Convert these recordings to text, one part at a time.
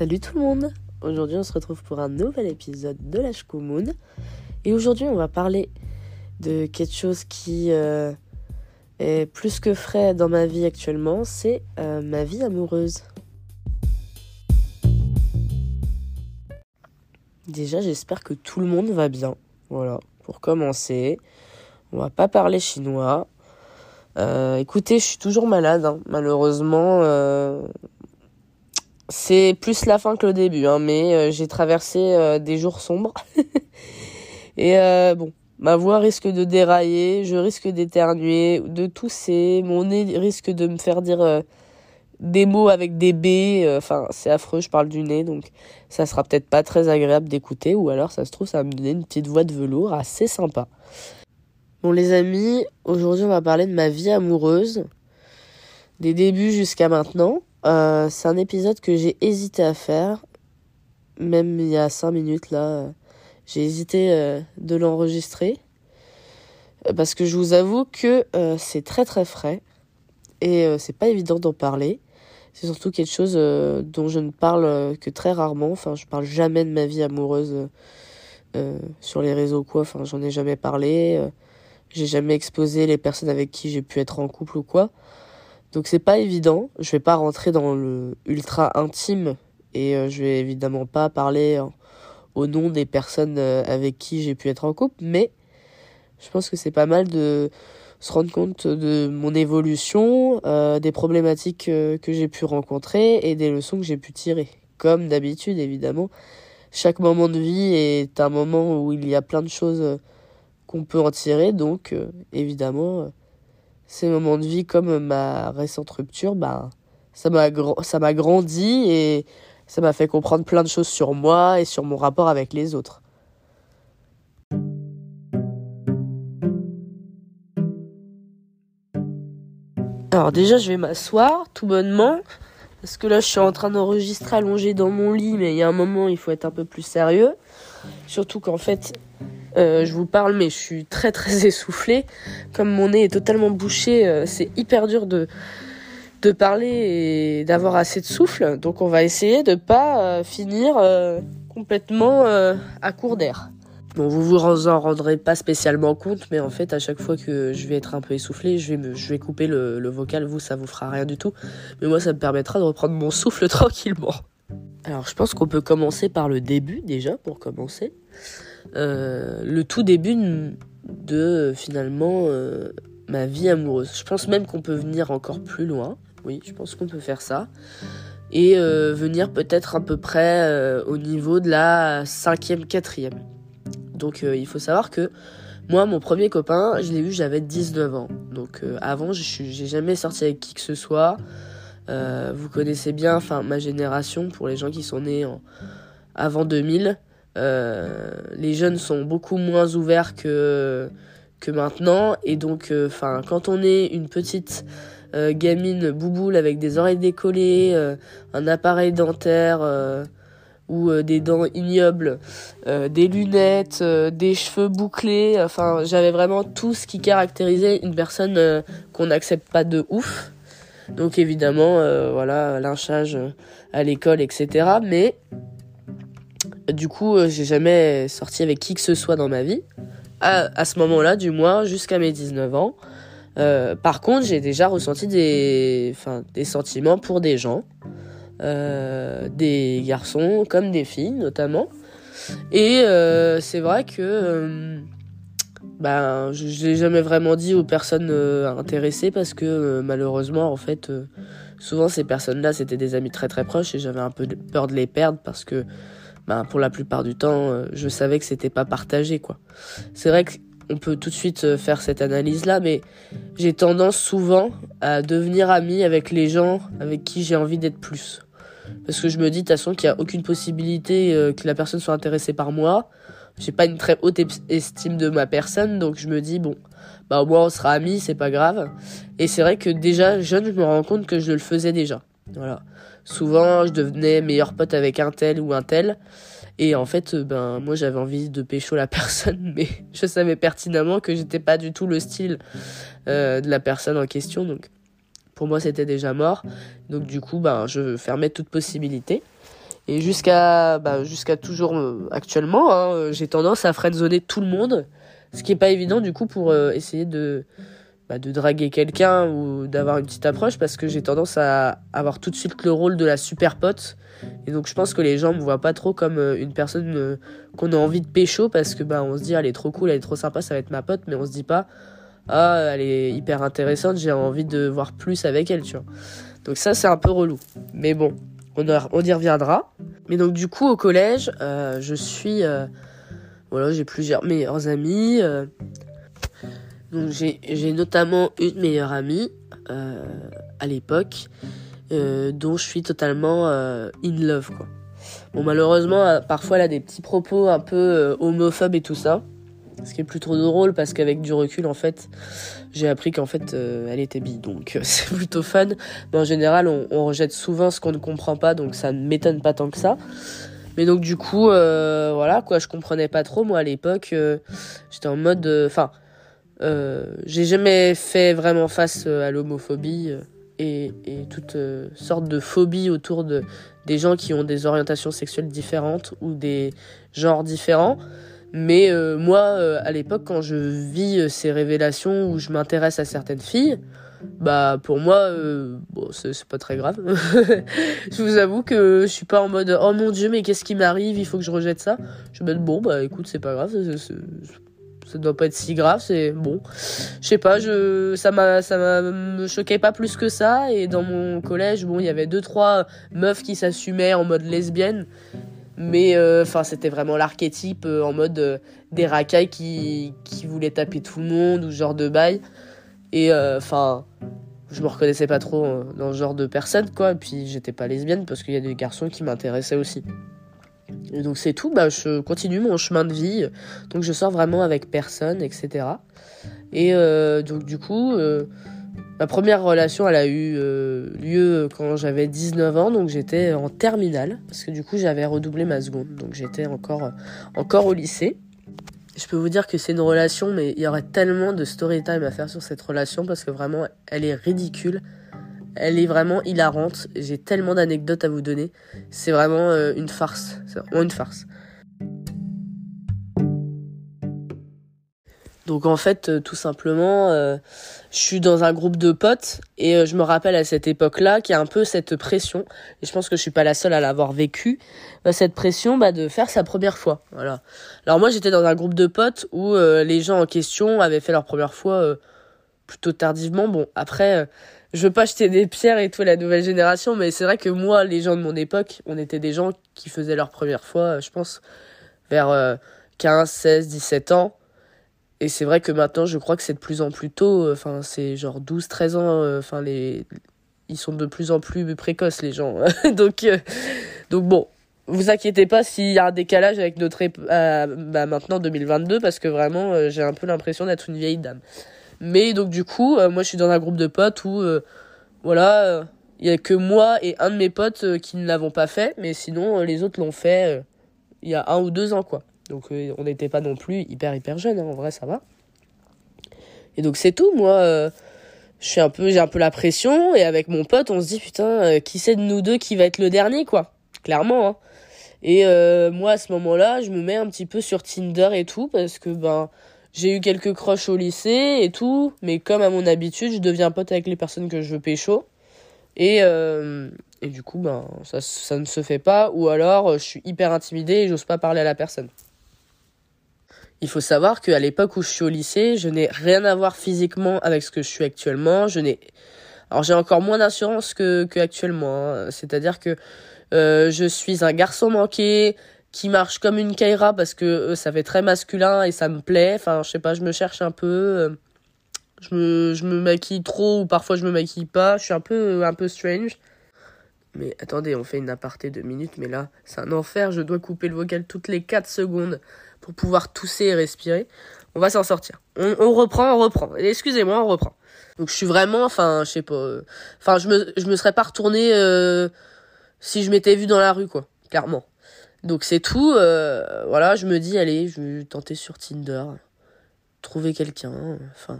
Salut tout le monde Aujourd'hui on se retrouve pour un nouvel épisode de la Moon. Et aujourd'hui on va parler de quelque chose qui euh, est plus que frais dans ma vie actuellement, c'est euh, ma vie amoureuse. Déjà j'espère que tout le monde va bien. Voilà, pour commencer. On va pas parler chinois. Euh, écoutez, je suis toujours malade, hein. malheureusement c'est plus la fin que le début, hein, mais euh, j'ai traversé euh, des jours sombres. et euh, bon, ma voix risque de dérailler, je risque d'éternuer, de tousser, mon nez risque de me faire dire des mots avec des B. Enfin, c'est affreux, je parle du nez, donc ça sera peut-être pas très agréable d'écouter, ou alors ça se trouve, ça va me donner une petite voix de velours assez sympa. Bon les amis, aujourd'hui on va parler de ma vie amoureuse, des débuts jusqu'à maintenant. Euh, c'est un épisode que j'ai hésité à faire. Même il y a 5 minutes là, j'ai hésité euh, de l'enregistrer. Euh, parce que je vous avoue que c'est très très frais. Et c'est pas évident d'en parler. C'est surtout quelque chose dont je ne parle que très rarement. Enfin, je parle jamais de ma vie amoureuse sur les réseaux quoi. Enfin, j'en ai jamais parlé. j'ai jamais exposé les personnes avec qui j'ai pu être en couple ou quoi. Donc c'est pas évident. Je vais pas rentrer dans le ultra intime et euh, je vais évidemment pas parler euh, au nom des personnes euh, avec qui j'ai pu être en couple, mais je pense que c'est pas mal de se rendre compte de mon évolution, des problématiques que j'ai pu rencontrer et des leçons que j'ai pu tirer. Comme d'habitude, évidemment, chaque moment de vie est un moment où il y a plein de choses qu'on peut en tirer, donc évidemment ces moments de vie comme ma récente rupture, bah, ça m'a ça m'a grandi et ça m'a fait comprendre plein de choses sur moi et sur mon rapport avec les autres. Alors déjà, je vais m'asseoir tout bonnement parce que là, je suis en train d'enregistrer allongé dans mon lit, mais il y a un moment, il faut être un peu plus sérieux. Surtout qu'en fait, euh, je vous parle, mais je suis très très essoufflée. Comme mon nez est totalement bouché, euh, c'est hyper dur de, de parler et d'avoir assez de souffle. Donc on va essayer de pas euh, finir complètement à court d'air. Bon, vous vous en rendrez pas spécialement compte, mais en fait, à chaque fois que je vais être un peu essoufflé, je vais, je vais couper le, le vocal. Vous, ça vous fera rien du tout. Mais moi, ça me permettra de reprendre mon souffle tranquillement. Alors, je pense qu'on peut commencer par le début déjà, pour commencer. Euh, le tout début de, finalement euh, ma vie amoureuse. Je pense même qu'on peut venir encore plus loin. Oui, je pense qu'on peut faire ça. Et euh, venir peut-être à peu près au niveau de la cinquième, quatrième. Donc il faut savoir que moi, mon premier copain, je l'ai eu, j'avais 19 ans. Donc avant, je j'ai jamais sorti avec qui que ce soit. vous connaissez bien, enfin ma génération, pour les gens qui sont nés en, avant 2000, euh, les jeunes sont beaucoup moins ouverts que que maintenant et donc euh, quand on est une petite euh, gamine bouboule avec des oreilles décollées, un appareil dentaire ou des dents ignobles, des lunettes, des cheveux bouclés. Enfin, j'avais vraiment tout ce qui caractérisait une personne qu'on n'accepte pas de ouf. Donc évidemment, voilà, lynchage à l'école, etc. Mais du coup, euh, j'ai jamais sorti avec qui que ce soit dans ma vie. À, ce moment-là, du moins, jusqu'à mes 19 ans. Euh, par contre, j'ai déjà ressenti des, enfin, des sentiments pour des gens. Euh, des garçons comme des filles, notamment. Et c'est vrai que ben, je ne l'ai jamais vraiment dit aux personnes intéressées parce que malheureusement, en fait, souvent ces personnes-là, c'était des amis très très proches et j'avais un peu peur de les perdre parce que ben, pour la plupart du temps, euh, je savais que c'était pas partagé, quoi. C'est vrai qu'on peut tout de suite euh, faire cette analyse-là, mais j'ai tendance souvent à devenir ami avec les gens avec qui j'ai envie d'être plus. Parce que je me dis, de toute façon, qu'il n'y a aucune possibilité euh, que la personne soit intéressée par moi. J'ai pas une très haute estime de ma personne, donc je me dis, bon, bah au moins on sera amis, c'est pas grave. Et c'est vrai que déjà, jeune, je me rends compte que je le faisais déjà. Voilà. Souvent, je devenais meilleur pote avec un tel ou un tel. Et en fait, euh, ben, moi, j'avais envie de pécho la personne, mais je savais pertinemment que j'étais pas du tout le style euh, de la personne en question. Donc, pour moi, c'était déjà mort. Donc, du coup, ben, je fermais toute possibilité. Et jusqu'à bah, jusqu'à toujours euh, actuellement, hein, j'ai tendance à friendzoner tout le monde, ce qui est pas évident du coup pour essayer de bah, de draguer quelqu'un ou d'avoir une petite approche parce que j'ai tendance à avoir tout de suite le rôle de la super pote. Et donc je pense que les gens me voient pas trop comme euh, une personne euh, qu'on a envie de pécho parce que bah on se dit elle est trop cool, elle est trop sympa, ça va être ma pote, mais on se dit pas ah elle est hyper intéressante, j'ai envie de voir plus avec elle, tu vois. Donc ça c'est un peu relou. Mais bon, on, on y reviendra. Mais donc du coup au collège, euh, je suis voilà, j'ai plusieurs meilleurs amis. Donc j'ai notamment une meilleure amie euh, à l'époque euh, dont je suis totalement euh, in love quoi. Bon malheureusement euh, parfois elle a des petits propos un peu euh, homophobes et tout ça. Ce qui est plutôt drôle parce qu'avec du recul en fait j'ai appris qu'en fait elle était bi donc c'est plutôt fun. Mais en général on, rejette souvent ce qu'on ne comprend pas donc ça ne m'étonne pas tant que ça. Mais donc du coup voilà quoi je comprenais pas trop moi à l'époque j'étais en mode enfin euh, j'ai jamais fait vraiment face euh, à l'homophobie euh, et, et toutes sortes de phobies autour de des gens qui ont des orientations sexuelles différentes ou des genres différents. Mais moi, à l'époque, quand je vis ces révélations où je m'intéresse à certaines filles, bah pour moi, bon, c'est pas très grave. je vous avoue que je suis pas en mode oh mon dieu, mais qu'est-ce qui m'arrive, il faut que je rejette ça. Je me dis bon bah écoute, c'est pas grave, ça doit pas être si grave, c'est bon. Je sais pas, je ça m'a ça me choquait pas plus que ça et dans mon collège, bon, il y avait deux trois meufs qui s'assumaient en mode lesbienne. Mais euh, enfin, c'était vraiment l'archétype euh, en mode euh, des racailles qui qui voulaient taper tout le monde ou ce genre de bail. Et enfin, je me reconnaissais pas trop dans ce genre de personne quoi, et puis j'étais pas lesbienne parce qu'il y a des garçons qui m'intéressaient aussi. Donc c'est tout, bah, je continue mon chemin de vie, donc je sors vraiment avec personne, etc. Et euh, donc du coup, euh, ma première relation, elle a eu euh, lieu quand j'avais 19 ans, donc j'étais en terminale, parce que du coup j'avais redoublé ma seconde, donc j'étais encore, encore au lycée. Je peux vous dire que c'est une relation, mais il y aurait tellement de story time à faire sur cette relation, parce que vraiment, elle est ridicule. Elle est vraiment hilarante. J'ai tellement d'anecdotes à vous donner. C'est vraiment euh, une farce. C'est vraiment une farce. Donc en fait, euh, tout simplement, euh, je suis dans un groupe de potes et je me rappelle à cette époque-là qu'il y a un peu cette pression. Et je pense que je suis pas la seule à l'avoir vécu. cette pression bah, de faire sa première fois. Alors moi, j'étais dans un groupe de potes où les gens en question avaient fait leur première fois plutôt tardivement. Bon, après je veux pas jeter des pierres et tout à la nouvelle génération, mais c'est vrai que moi, les gens de mon époque, on était des gens qui faisaient leur première fois, euh, je pense, vers 15, 16, 17 ans. Et c'est vrai que maintenant, je crois que c'est de plus en plus tôt. Euh, enfin, c'est genre 12, 13 ans. Euh, enfin, les, ils sont de plus en plus précoces, les gens. donc, donc bon, vous inquiétez pas s'il y a un décalage avec notre bah, maintenant 2022, parce que vraiment, j'ai un peu l'impression d'être une vieille dame. Mais donc du coup, euh, moi je suis dans un groupe de potes où euh, voilà, il y a que moi et un de mes potes euh, qui ne l'avons pas fait, mais sinon les autres l'ont fait il y a un ou deux ans quoi. Donc on n'était pas non plus hyper hyper jeunes, hein, en vrai ça va. Et donc c'est tout, moi je suis un peu j'ai un peu la pression et avec mon pote on se dit putain qui c'est de nous deux qui va être le dernier quoi. Clairement hein. Et moi à ce moment-là, je me mets un petit peu sur Tinder et tout parce que ben j'ai eu quelques croches au lycée et tout, mais comme à mon habitude, je deviens pote avec les personnes que je veux pécho. Et, euh, et du coup, ben, ça, ça ne se fait pas, ou alors je suis hyper intimidée et j'ose pas parler à la personne. Il faut savoir qu'à l'époque où je suis au lycée, je n'ai rien à voir physiquement avec ce que je suis actuellement. Je n'ai, alors j'ai encore moins d'assurance que, que actuellement. Hein. C'est-à-dire que euh, je suis un garçon manqué, qui marche comme une Kaira parce que euh, ça fait très masculin et ça me plaît. Enfin, je sais pas, je me cherche un peu. Euh, je me, je me maquille trop ou parfois je me maquille pas. Je suis un peu, euh, un peu strange. Mais attendez, on fait une aparté de minutes, mais là, c'est un enfer. Je dois couper le vocal toutes les 4 secondes pour pouvoir tousser et respirer. On va s'en sortir. On, on, reprend, on reprend. Excusez-moi, on reprend. Donc je suis vraiment, enfin, je sais pas. Enfin, je me, je me serais pas retourné si je m'étais vu dans la rue, quoi. Clairement. Donc c'est tout. Euh, voilà, je me dis, allez, je vais tenter sur Tinder. Trouver quelqu'un. Enfin,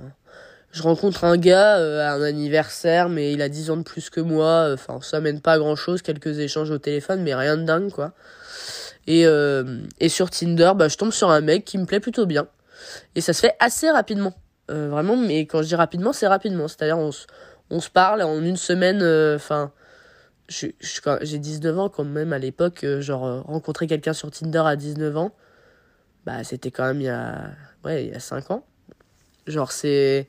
je rencontre un gars à un anniversaire, mais il a 10 ans de plus que moi. Enfin, ça mène pas à grand chose, quelques échanges au téléphone, mais rien de dingue, quoi. Et, et sur Tinder, bah, je tombe sur un mec qui me plaît plutôt bien. Et ça se fait assez rapidement. vraiment, mais quand je dis rapidement, c'est rapidement. C'est-à-dire, on, on se parle en une semaine, enfin j'ai 19 ans quand même à l'époque, euh, genre euh, rencontrer quelqu'un sur Tinder à 19 ans, bah c'était quand même il y a ouais, il y a 5 ans. Genre c'est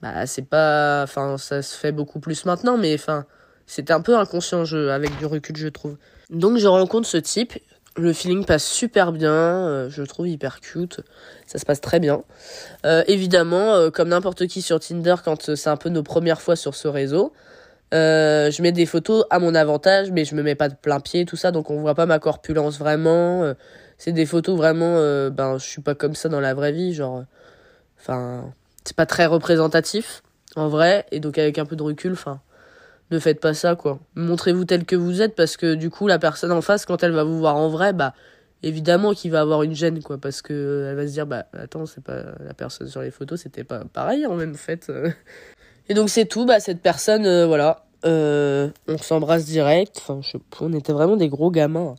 bah c'est pas enfin ça se fait beaucoup plus maintenant mais enfin c'était un peu inconscient jeu avec du recul je trouve. Donc je rencontre ce type, le feeling passe super bien, euh, je le trouve hyper cute, ça se passe très bien. évidemment, comme n'importe qui sur Tinder quand c'est un peu nos premières fois sur ce réseau, euh, je mets des photos à mon avantage, mais je me mets pas de plein pied, tout ça, donc on voit pas ma corpulence vraiment. Euh, c'est des photos vraiment, euh, ben je suis pas comme ça dans la vraie vie, genre, enfin, c'est pas très représentatif en vrai, et donc avec un peu de recul, enfin, ne faites pas ça quoi. Montrez-vous tel que vous êtes, parce que du coup la personne en face, quand elle va vous voir en vrai, bah évidemment qu'il va avoir une gêne quoi, parce que elle va se dire bah attends c'est pas la personne sur les photos, c'était pas pareil en même fait. Et donc c'est tout, bah cette personne, euh, voilà, euh, on s'embrasse direct. Enfin, on était vraiment des gros gamins.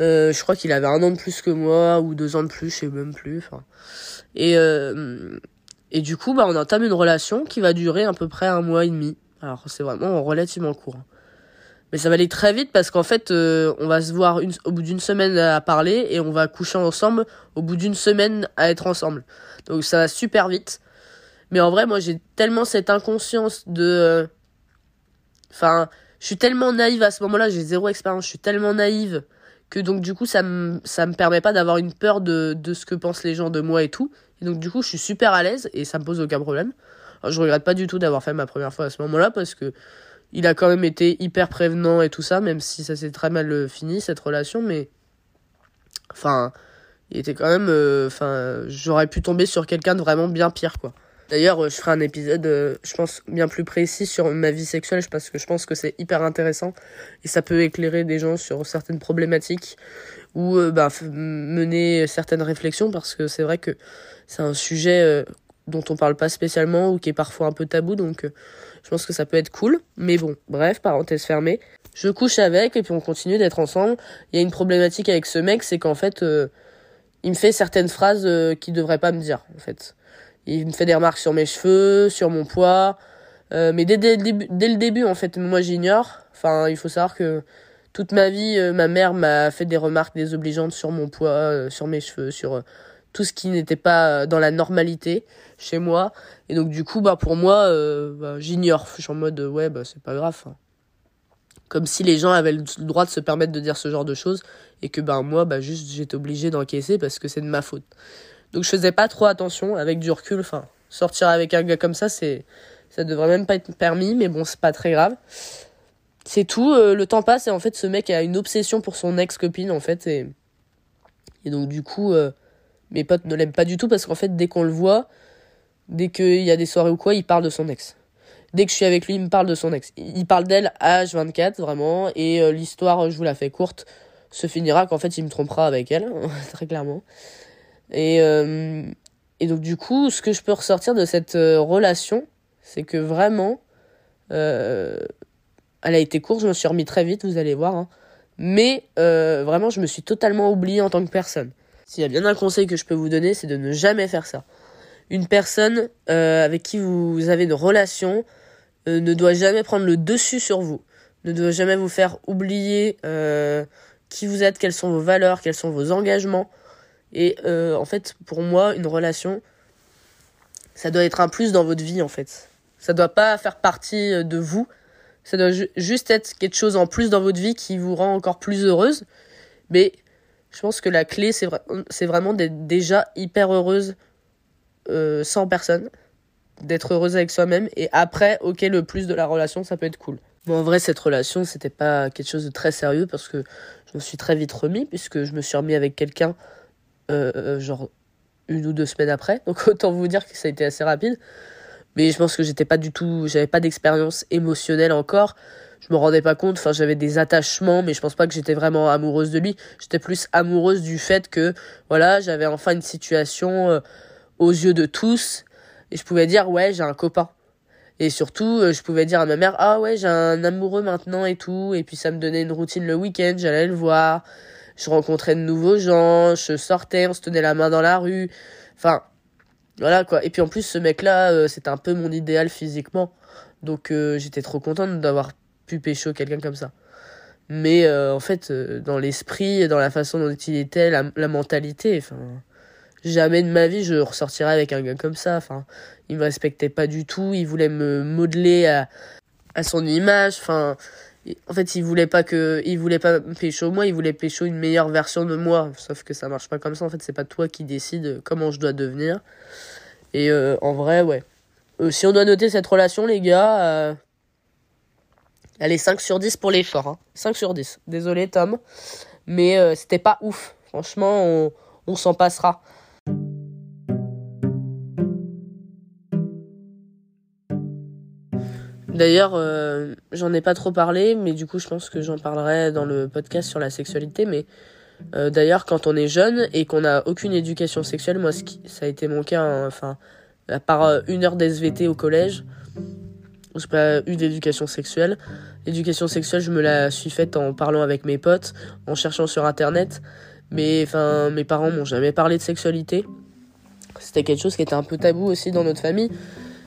Euh, je crois qu'il avait un an de plus que moi ou deux ans de plus, je sais même plus. Et et du coup, bah on entame une relation qui va durer à peu près un mois et demi. Alors c'est vraiment relativement court. Hein. Mais ça va aller très vite parce qu'en fait, on va se voir au bout d'une semaine à parler et on va coucher ensemble au bout d'une semaine à être ensemble. Donc ça va super vite. Mais en vrai, moi, j'ai tellement cette inconscience de. Euh, enfin, je suis tellement naïve à ce moment-là, j'ai zéro expérience, je suis tellement naïve que donc du coup, ça me ça me permet pas d'avoir une peur de, de ce que pensent les gens de moi et tout. Et donc du coup, je suis super à l'aise et ça me pose aucun problème. Alors, je regrette pas du tout d'avoir fait ma première fois à ce moment-là parce que il a quand même été hyper prévenant et tout ça, même si ça s'est très mal euh, fini cette relation, mais enfin, il était quand même, euh, enfin, j'aurais pu tomber sur quelqu'un de vraiment bien pire quoi. D'ailleurs, euh, je ferai un épisode, euh, je pense, bien plus précis sur ma vie sexuelle, parce que je pense que c'est hyper intéressant et ça peut éclairer des gens sur certaines problématiques ou euh, bah, mener certaines réflexions, parce que c'est vrai que c'est un sujet dont on parle pas spécialement ou qui est parfois un peu tabou, donc je pense que ça peut être cool. Mais bon, bref, parenthèse fermée. Je couche avec et puis on continue d'être ensemble. Il y a une problématique avec ce mec, c'est qu'en fait, il me fait certaines phrases qu'il devrait pas me dire, en fait. Il me fait des remarques sur mes cheveux, sur mon poids. Euh, mais dès, le début, en fait, moi j'ignore. Enfin, il faut savoir que toute ma vie, euh, ma mère m'a fait des remarques désobligeantes sur mon poids, euh, sur mes cheveux, sur tout ce qui n'était pas dans la normalité chez moi. Et donc du coup, bah pour moi, bah, j'ignore. Je suis en mode ouais, bah c'est pas grave. Hein. Comme si les gens avaient le droit de se permettre de dire ce genre de choses et que bah moi, bah juste j'étais obligé d'encaisser parce que c'est de ma faute. Donc je faisais pas trop attention avec du recul. Enfin, sortir avec un gars comme ça, c'est ça devrait même pas être permis, mais bon, c'est pas très grave. C'est tout. Euh, le temps passe et en fait, ce mec a une obsession pour son ex-copine en fait et et donc du coup, euh, mes potes ne l'aiment pas du tout parce qu'en fait, dès qu'on le voit, dès qu'il y a des soirées ou quoi, il parle de son ex. Dès que je suis avec lui, il me parle de son ex. Il parle d'elle à H24 vraiment et euh, l'histoire, je vous la fais courte, se finira qu'en fait, il me trompera avec elle, très clairement. Et, euh, et donc du coup, ce que je peux ressortir de cette euh, relation, c'est que vraiment, euh, elle a été courte, je me suis remis très vite, vous allez voir. Hein. Mais vraiment, je me suis totalement oublié en tant que personne. S'il y a bien un conseil que je peux vous donner, c'est de ne jamais faire ça. Une personne avec qui vous avez une relation ne doit jamais prendre le dessus sur vous, ne doit jamais vous faire oublier qui vous êtes, quelles sont vos valeurs, quels sont vos engagements. Et euh, en fait, pour moi, une relation, ça doit être un plus dans votre vie, en fait. Ça doit pas faire partie euh, de vous. Ça doit juste être quelque chose en plus dans votre vie qui vous rend encore plus heureuse. Mais je pense que la clé, c'est vraiment d'être déjà hyper heureuse euh, sans personne. D'être heureuse avec soi-même. Et après, ok, le plus de la relation, ça peut être cool. Bon, en vrai, cette relation, c'était pas quelque chose de très sérieux parce que je me suis très vite remis, puisque je me suis remis avec quelqu'un genre une ou deux semaines après. Donc autant vous dire que ça a été assez rapide. Mais je pense que j'étais pas du tout, j'avais pas d'expérience émotionnelle encore. Je me rendais pas compte. Enfin, j'avais des attachements, mais je pense pas que j'étais vraiment amoureuse de lui. J'étais plus amoureuse du fait que, voilà, j'avais enfin une situation euh, aux yeux de tous Et je pouvais dire, ouais, j'ai un copain. Et surtout, euh, je pouvais dire à ma mère, ah ouais, j'ai un amoureux maintenant et tout. Et puis ça me donnait une routine le week-end, j'allais le voir. Je rencontrais de nouveaux gens, je sortais, on se tenait la main dans la rue. Enfin, voilà quoi. Et puis en plus, ce mec-là, euh, c'était un peu mon idéal physiquement. Donc euh, j'étais trop contente d'avoir pu pécho quelqu'un comme ça. Mais en fait, dans l'esprit, dans la façon dont il était, la, la mentalité, enfin jamais de ma vie je ressortirais avec un gars comme ça. Enfin, il me respectait pas du tout, il voulait me modeler à, à son image. Enfin, en fait, il voulait pas que, il voulait pas pécho moi, il voulait pécho une meilleure version de moi. Sauf que ça marche pas comme ça. En fait, c'est pas toi qui décide comment je dois devenir. Et euh, en vrai, ouais. Euh, si on doit noter cette relation, les gars, euh, elle est 5 sur 10 pour l'effort. Hein. 5 sur 10. Désolé, Tom. Mais c'était pas ouf. Franchement, on, on s'en passera. D'ailleurs, euh, j'en ai pas trop parlé, mais du coup, je pense que j'en parlerai dans le podcast sur la sexualité. Mais euh, d'ailleurs, quand on est jeune et qu'on n'a aucune éducation sexuelle, moi, ça a été mon cas. Hein, enfin, à part euh, une heure d'SVT au collège, j'ai pas eu d'éducation sexuelle. L'éducation sexuelle, je me la suis faite en parlant avec mes potes, en cherchant sur internet. Mais enfin, mes parents m'ont jamais parlé de sexualité. C'était quelque chose qui était un peu tabou aussi dans notre famille.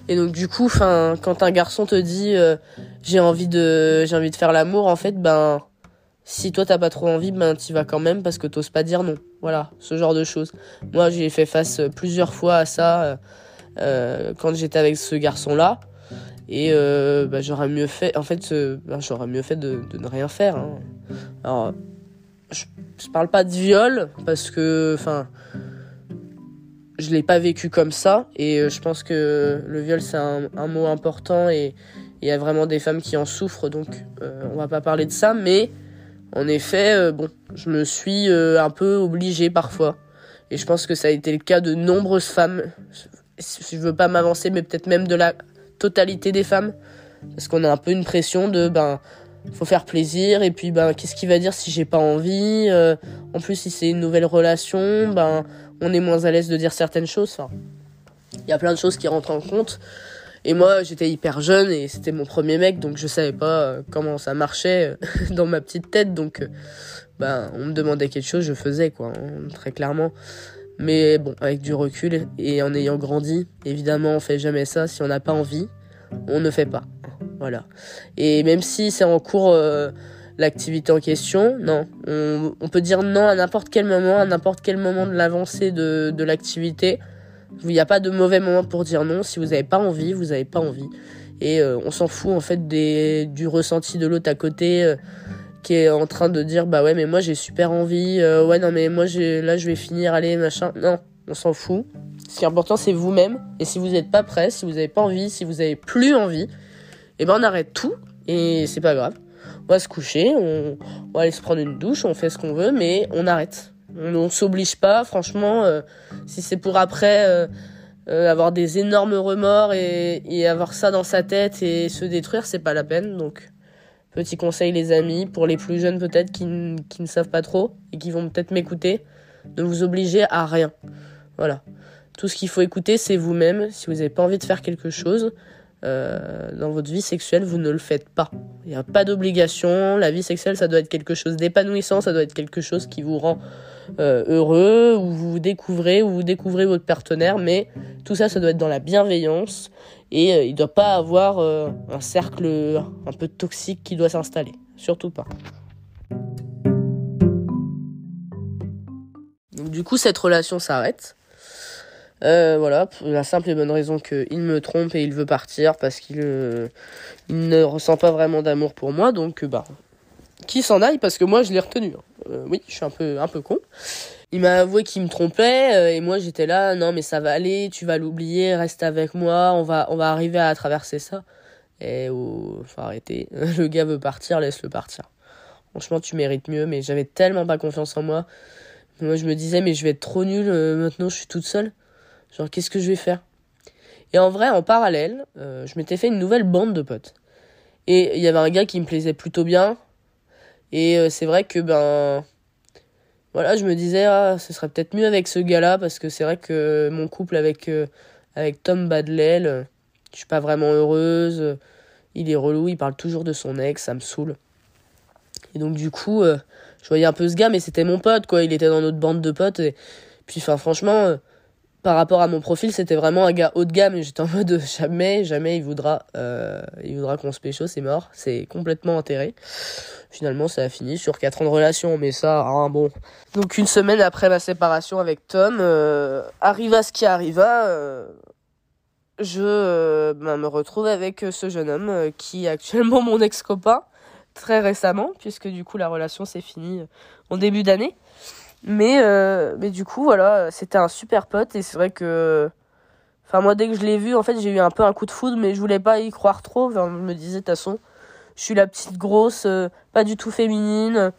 Et donc du coup, enfin, quand un garçon te dit euh, j'ai envie de j'ai envie de faire l'amour, en fait, ben si toi t'as pas trop envie, ben tu vas quand même parce que t'oses pas dire non. Voilà, ce genre de choses. Moi, j'ai fait face plusieurs fois à ça euh, euh quand j'étais avec ce garçon-là. Et euh, ben, j'aurais mieux fait, en fait, ben, j'aurais mieux fait de, de ne rien faire. Hein. Alors, je, je parle pas de viol parce que, enfin, je l'ai pas vécu comme ça et euh, je pense que le viol c'est un, mot important et il y a vraiment des femmes qui en souffrent donc euh, on va pas parler de ça mais en effet euh, bon je me suis un peu obligée parfois. Et je pense que ça a été le cas de nombreuses femmes. Je veux pas m'avancer mais peut-être même de la totalité des femmes. Parce qu'on a un peu une pression de ben faut faire plaisir et puis ben qu'est-ce qu'il va dire si j'ai pas envie en plus si c'est une nouvelle relation ben on est moins à l'aise de dire certaines choses. Enfin, il y a plein de choses qui rentrent en compte. Et moi, j'étais hyper jeune et c'était mon premier mec, donc je savais pas euh, comment ça marchait euh, dans ma petite tête. Donc, euh, ben, on me demandait quelque chose, je faisais, quoi, hein, très clairement. Mais bon, avec du recul et en ayant grandi, évidemment, on fait jamais ça. Si on n'a pas envie, on ne fait pas. Voilà. Et même si c'est en cours l'activité en question. Non, on, peut dire non à n'importe quel moment, à n'importe quel moment de l'avancée de, de l'activité. Il n'y a pas de mauvais moment pour dire non. Si vous n'avez pas envie, vous n'avez pas envie. Et euh, on s'en fout en fait du ressenti de l'autre à côté euh, qui est en train de dire bah ouais mais moi j'ai super envie. Euh, ouais non mais moi j'ai là je vais finir allez machin. Non, on s'en fout. Ce qui est important c'est vous-même. Et si vous n'êtes pas prêt, si vous n'avez pas envie, si vous n'avez plus envie, et eh ben on arrête tout et c'est pas grave on va se coucher, on, va aller se prendre une douche, on fait ce qu'on veut, mais on arrête. On, on s'oblige pas, franchement, euh, si c'est pour après euh, euh, avoir des énormes remords et, et, avoir ça dans sa tête et se détruire, c'est pas la peine. Donc, petit conseil les amis, pour les plus jeunes peut-être qui, qui ne savent pas trop et qui vont peut-être m'écouter, ne vous obligez à rien. Voilà. Tout ce qu'il faut écouter, c'est vous-même. Si vous n'avez pas envie de faire quelque chose, euh, dans votre vie sexuelle, vous ne le faites pas. Il n'y a pas d'obligation. La vie sexuelle, ça doit être quelque chose d'épanouissant, ça doit être quelque chose qui vous rend euh, heureux, où vous découvrez, où vous découvrez votre partenaire, mais tout ça, ça doit être dans la bienveillance et euh, il ne doit pas avoir un cercle un peu toxique qui doit s'installer. Surtout pas. Donc du coup, cette relation s'arrête. Euh, voilà, pour la simple et bonne raison qu'il me trompe et il veut partir parce qu'il euh, ne ressent pas vraiment d'amour pour moi. Donc, euh, bah, qui s'en aille parce que moi je l'ai retenu. Hein. Oui, je suis un peu, un peu con. Il m'a avoué qu'il me trompait et moi j'étais là, non mais ça va aller, tu vas l'oublier, reste avec moi, on va, on va arriver à traverser ça. Et oh, faut arrêter. Le gars veut partir, laisse-le partir. Franchement, tu mérites mieux, mais j'avais tellement pas confiance en moi. Moi, je me disais, mais je vais être trop nul, maintenant je suis toute seule. Genre, qu'est-ce que je vais faire? Et en vrai, en parallèle, euh, je m'étais fait une nouvelle bande de potes. Et il y avait un gars qui me plaisait plutôt bien. Et euh, c'est vrai que, ben. Voilà, je me disais, ah, ce serait peut-être mieux avec ce gars-là, parce que c'est vrai que mon couple avec, euh, avec Tom Badlel. Je suis pas vraiment heureuse. Il est relou, il parle toujours de son ex, ça me saoule. Et donc du coup, je voyais un peu ce gars, mais c'était mon pote, quoi. Il était dans notre bande de potes. Et puis, enfin, franchement, par rapport à mon profil, c'était vraiment un gars haut de gamme. J'étais en mode jamais, jamais il voudra, euh, il voudra qu'on se pécho, c'est mort. C'est complètement enterré. Finalement, ça a fini sur 4 ans de relation, mais ça, hein, bon. Donc une semaine après ma séparation avec Tom, euh, arriva ce qui arriva. Euh, je ben, me retrouve avec ce jeune homme qui est actuellement mon ex-copain, très récemment, puisque du coup la relation s'est finie en début d'année. Mais, euh, mais du coup, voilà, c'était un super pote et c'est vrai que. Enfin, moi, dès que je l'ai vu, en fait, j'ai eu un peu un coup de foudre, mais je voulais pas y croire trop. Enfin, me disais, de toute façon, je suis la petite grosse, euh, pas du tout féminine.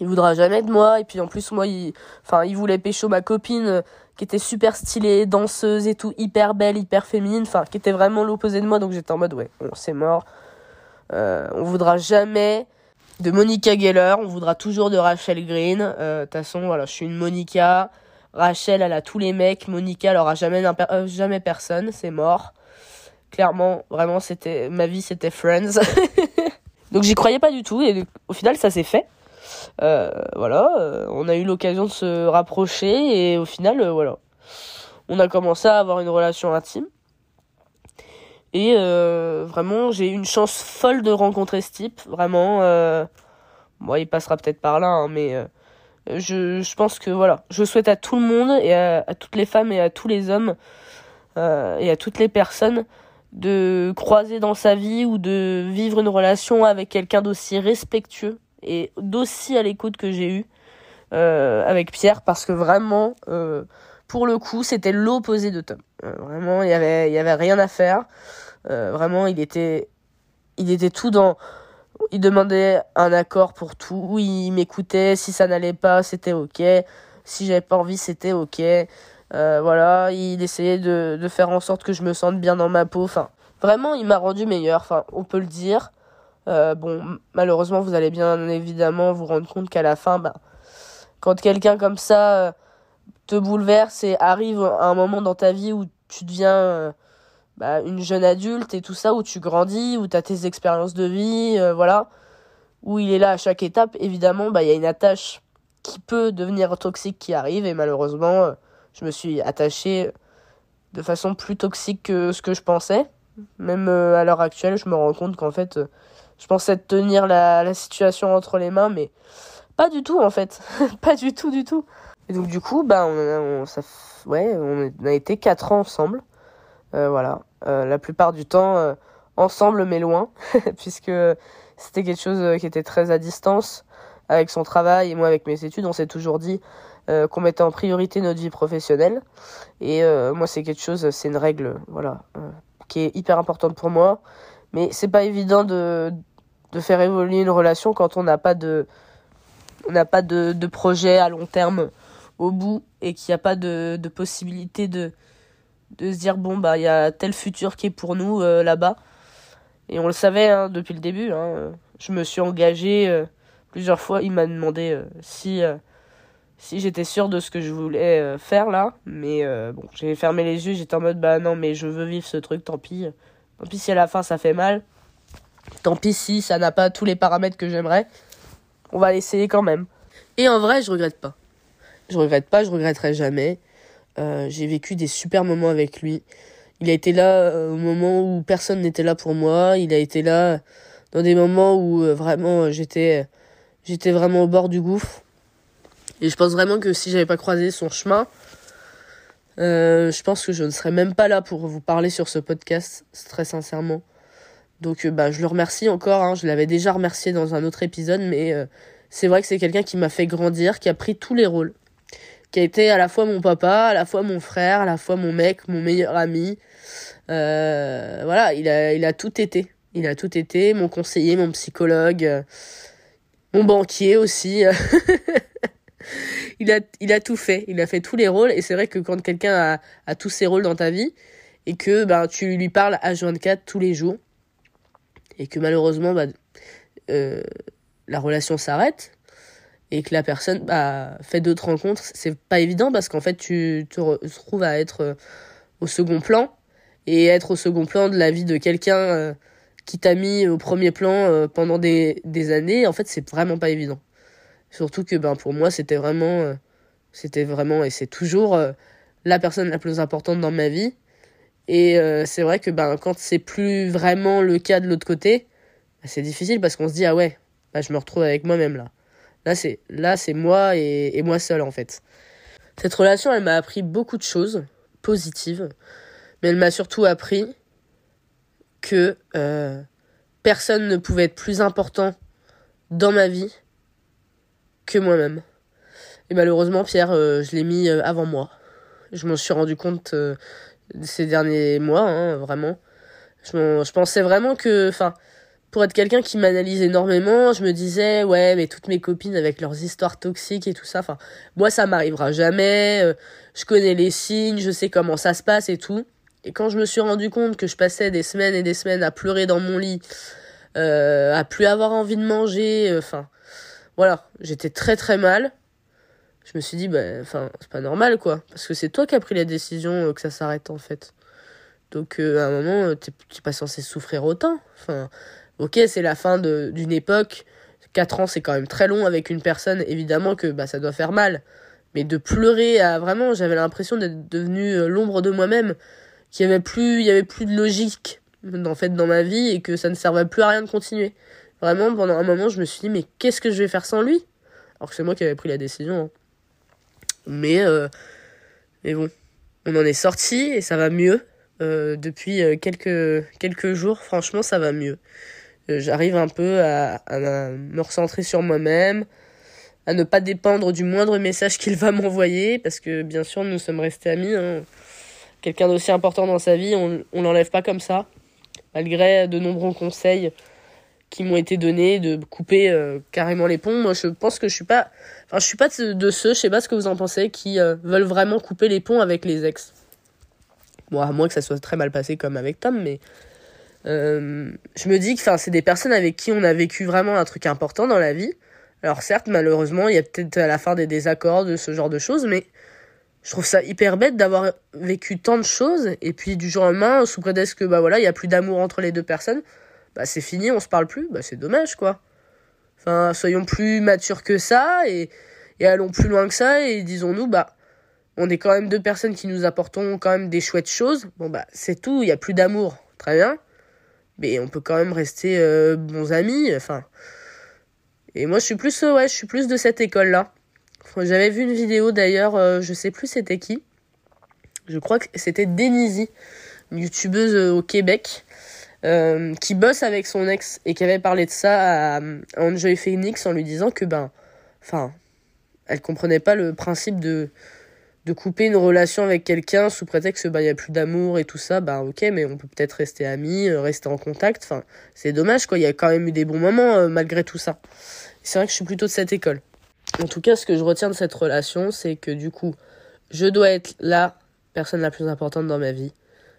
Il voudra jamais de moi. Et puis, en plus, moi, il, enfin, il voulait pécho ma copine, euh, qui était super stylée, danseuse et tout, hyper belle, hyper féminine. Enfin, qui était vraiment l'opposé de moi. Donc, j'étais en mode, ouais, bon, c'est mort. on voudra jamais de Monica Geller, on voudra toujours de Rachel Green. Euh, de toute façon, voilà, je suis une Monica. Rachel, elle a tous les mecs. Monica, elle aura jamais, euh, jamais personne. C'est mort. Clairement, vraiment, c'était ma vie, c'était Friends. Donc j'y croyais pas du tout. Et au final, ça s'est fait. Euh, voilà, on a eu l'occasion de se rapprocher. Et au final, voilà. On a commencé à avoir une relation intime. Et euh, vraiment, j'ai eu une chance folle de rencontrer ce type. Vraiment, euh, bon, il passera peut-être par là, hein, mais euh, je, je, pense que voilà, je souhaite à tout le monde et à, toutes les femmes et à tous les hommes et à toutes les personnes de croiser dans sa vie ou de vivre une relation avec quelqu'un d'aussi respectueux et d'aussi à l'écoute que j'ai eu avec Pierre, parce que vraiment, pour le coup, c'était l'opposé de Tom. vraiment, il y avait, il y avait rien à faire. Euh, vraiment, il était, il était tout dans. Il demandait un accord pour tout. Il m'écoutait. Si ça n'allait pas, c'était ok. Si j'avais pas envie, c'était ok. Euh, voilà, il essayait de, de, faire en sorte que je me sente bien dans ma peau. Enfin, vraiment, il m'a rendu meilleur. Enfin, on peut le dire. Euh, bon, malheureusement, vous allez bien évidemment vous rendre compte qu'à la fin, bah, quand quelqu'un comme ça te bouleverse et arrive à un moment dans ta vie où tu deviens bah, une jeune adulte et tout ça, où tu grandis, où tu as tes expériences de vie, euh, voilà, où il est là à chaque étape, évidemment, bah, il y a une attache qui peut devenir toxique qui arrive, et malheureusement, euh, je me suis attachée de façon plus toxique que ce que je pensais. Même euh, à l'heure actuelle, je me rends compte qu'en fait, je pensais tenir la, la situation entre les mains, mais pas du tout, en fait. pas du tout, du tout. Et donc, du coup, bah, on, ça, ouais, on a été quatre ans ensemble. Euh, voilà. Euh, la plupart du temps, euh, ensemble mais loin, puisque c'était quelque chose qui était très à distance avec son travail et moi avec mes études. On s'est toujours dit qu'on mettait en priorité notre vie professionnelle. Et moi, c'est quelque chose, c'est une règle, voilà, qui est hyper importante pour moi. Mais c'est pas évident de, de faire évoluer une relation quand on n'a pas de, on n'a pas de, de projet à long terme au bout et qu'il n'y a pas de, de possibilité de, de se dire bon bah il y a tel futur qui est pour nous euh, là-bas. Et on le savait hein, depuis le début hein. je me suis engagé euh, plusieurs fois. Il m'a demandé euh, si si j'étais sûr de ce que je voulais faire là. Mais bon j'ai fermé les yeux. J'étais en mode bah non mais je veux vivre ce truc. Tant pis. Tant pis si à la fin ça fait mal. Tant pis si ça n'a pas tous les paramètres que j'aimerais. On va l'essayer quand même. Et en vrai je regrette pas. Je regrette pas je regretterai jamais euh, j'ai vécu des super moments avec lui. Il a été là euh, au moment où personne n'était là pour moi. Il a été là dans des moments où euh, vraiment j'étais j'étais vraiment au bord du gouffre. Et je pense vraiment que si j'avais pas croisé son chemin, je pense que je ne serais même pas là pour vous parler sur ce podcast, très sincèrement. Donc bah, je le remercie encore, hein. je l'avais déjà remercié dans un autre épisode, mais c'est vrai que c'est quelqu'un qui m'a fait grandir, qui a pris tous les rôles qui a été à la fois mon papa, à la fois mon frère, à la fois mon mec, mon meilleur ami. Euh, voilà, il a, tout été. Il a tout été, mon conseiller, mon psychologue, euh, mon banquier aussi. il, a, tout fait, il a fait tous les rôles. Et c'est vrai que quand quelqu'un a, tous ses rôles dans ta vie, et que ben, tu lui parles à 24 tous les jours, et que malheureusement bah, euh, la relation s'arrête, et que la personne bah, fait d'autres rencontres, c'est pas évident parce qu'en fait tu te retrouves à être euh, au second plan et être au second plan de la vie de quelqu'un euh, qui t'a mis au premier plan euh, pendant des, des années, en fait, c'est vraiment pas évident. Surtout que ben pour moi, c'était vraiment c'était vraiment et c'est toujours la personne la plus importante dans ma vie. Et c'est vrai que ben quand c'est plus vraiment le cas de l'autre côté, ben, c'est difficile parce qu'on se dit ah ouais, ben, je me retrouve avec moi-même là. Là c'est là c'est moi et, moi seul en fait. Cette relation, elle m'a appris beaucoup de choses positives mais elle m'a surtout appris que euh, personne ne pouvait être plus important dans ma vie que moi-même. Et malheureusement, Pierre, euh, je l'ai mis euh, avant moi. Je m'en suis rendu compte ces derniers mois, hein, vraiment. Je, je, pensais vraiment que, enfin, pour être quelqu'un qui m'analyse énormément, je me disais, ouais, mais toutes mes copines avec leurs histoires toxiques et tout ça, enfin, moi, ça m'arrivera jamais. je connais les signes, je sais comment ça se passe et tout. Et quand je me suis rendu compte que je passais des semaines et des semaines à pleurer dans mon lit, euh, à plus avoir envie de manger, euh, enfin, voilà, j'étais très très mal. Je me suis dit, bah, enfin, c'est pas normal quoi, parce que c'est toi qui as pris la décision euh, que ça s'arrête en fait. Donc à un moment, t'es pas censé souffrir autant. Ok, c'est la fin d'une époque. 4 ans, c'est quand même très long avec une personne. Évidemment que bah, ça doit faire mal. Mais de pleurer vraiment, j'avais l'impression d'être devenu l'ombre de moi-même qu'il y avait plus, il y avait plus de logique, en fait, dans ma vie et que ça ne servait plus à rien de continuer. Vraiment, pendant un moment, je me suis dit, mais qu'est-ce que je vais faire sans lui? Alors que c'est moi qui avais pris la décision. Hein. Mais, euh, mais bon, on en est sorti et ça va mieux. Euh, depuis euh, quelques, quelques jours, franchement, ça va mieux. J'arrive un peu à, à, me recentrer sur moi-même, à ne pas dépendre du moindre message qu'il va m'envoyer, parce que bien sûr, nous sommes restés amis. Hein quelqu'un d'aussi important dans sa vie, on, on l'enlève pas comme ça, malgré de nombreux conseils qui m'ont été donnés de couper euh, carrément les ponts. Moi, je pense que je suis pas, enfin, je suis pas de, ceux, je sais pas ce que vous en pensez, qui euh, veulent vraiment couper les ponts avec les ex. Bon, à moins que ça soit très mal passé comme avec Tom, mais euh, je me dis que, enfin, c'est des personnes avec qui on a vécu vraiment un truc important dans la vie. Alors certes, malheureusement, il y a peut-être à la fin des désaccords de ce genre de choses, mais je trouve ça hyper bête d'avoir vécu tant de choses et puis du jour au lendemain sous prétexte que bah voilà il y a plus d'amour entre les deux personnes bah c'est fini on se parle plus bah c'est dommage quoi. Enfin soyons plus matures que ça et, et allons plus loin que ça et disons-nous bah on est quand même deux personnes qui nous apportons quand même des chouettes choses. Bon bah c'est tout il y a plus d'amour. Très bien mais on peut quand même rester euh, bons amis enfin et moi je suis plus ouais je suis plus de cette école là j'avais vu une vidéo d'ailleurs, euh, je sais plus c'était qui. Je crois que c'était Denise, une youtubeuse euh, au Québec, euh, qui bosse avec son ex et qui avait parlé de ça à, Enjoy Phoenix en lui disant que ben, enfin, elle comprenait pas le principe de de couper une relation avec quelqu'un sous prétexte bah il y a plus d'amour et tout ça bah ok mais on peut peut-être rester amis rester en contact enfin c'est dommage quoi il y a quand même eu des bons moments malgré tout ça c'est vrai que je suis plutôt de cette école en tout cas, ce que je retiens de cette relation, c'est que du coup, je dois être la personne la plus importante dans ma vie.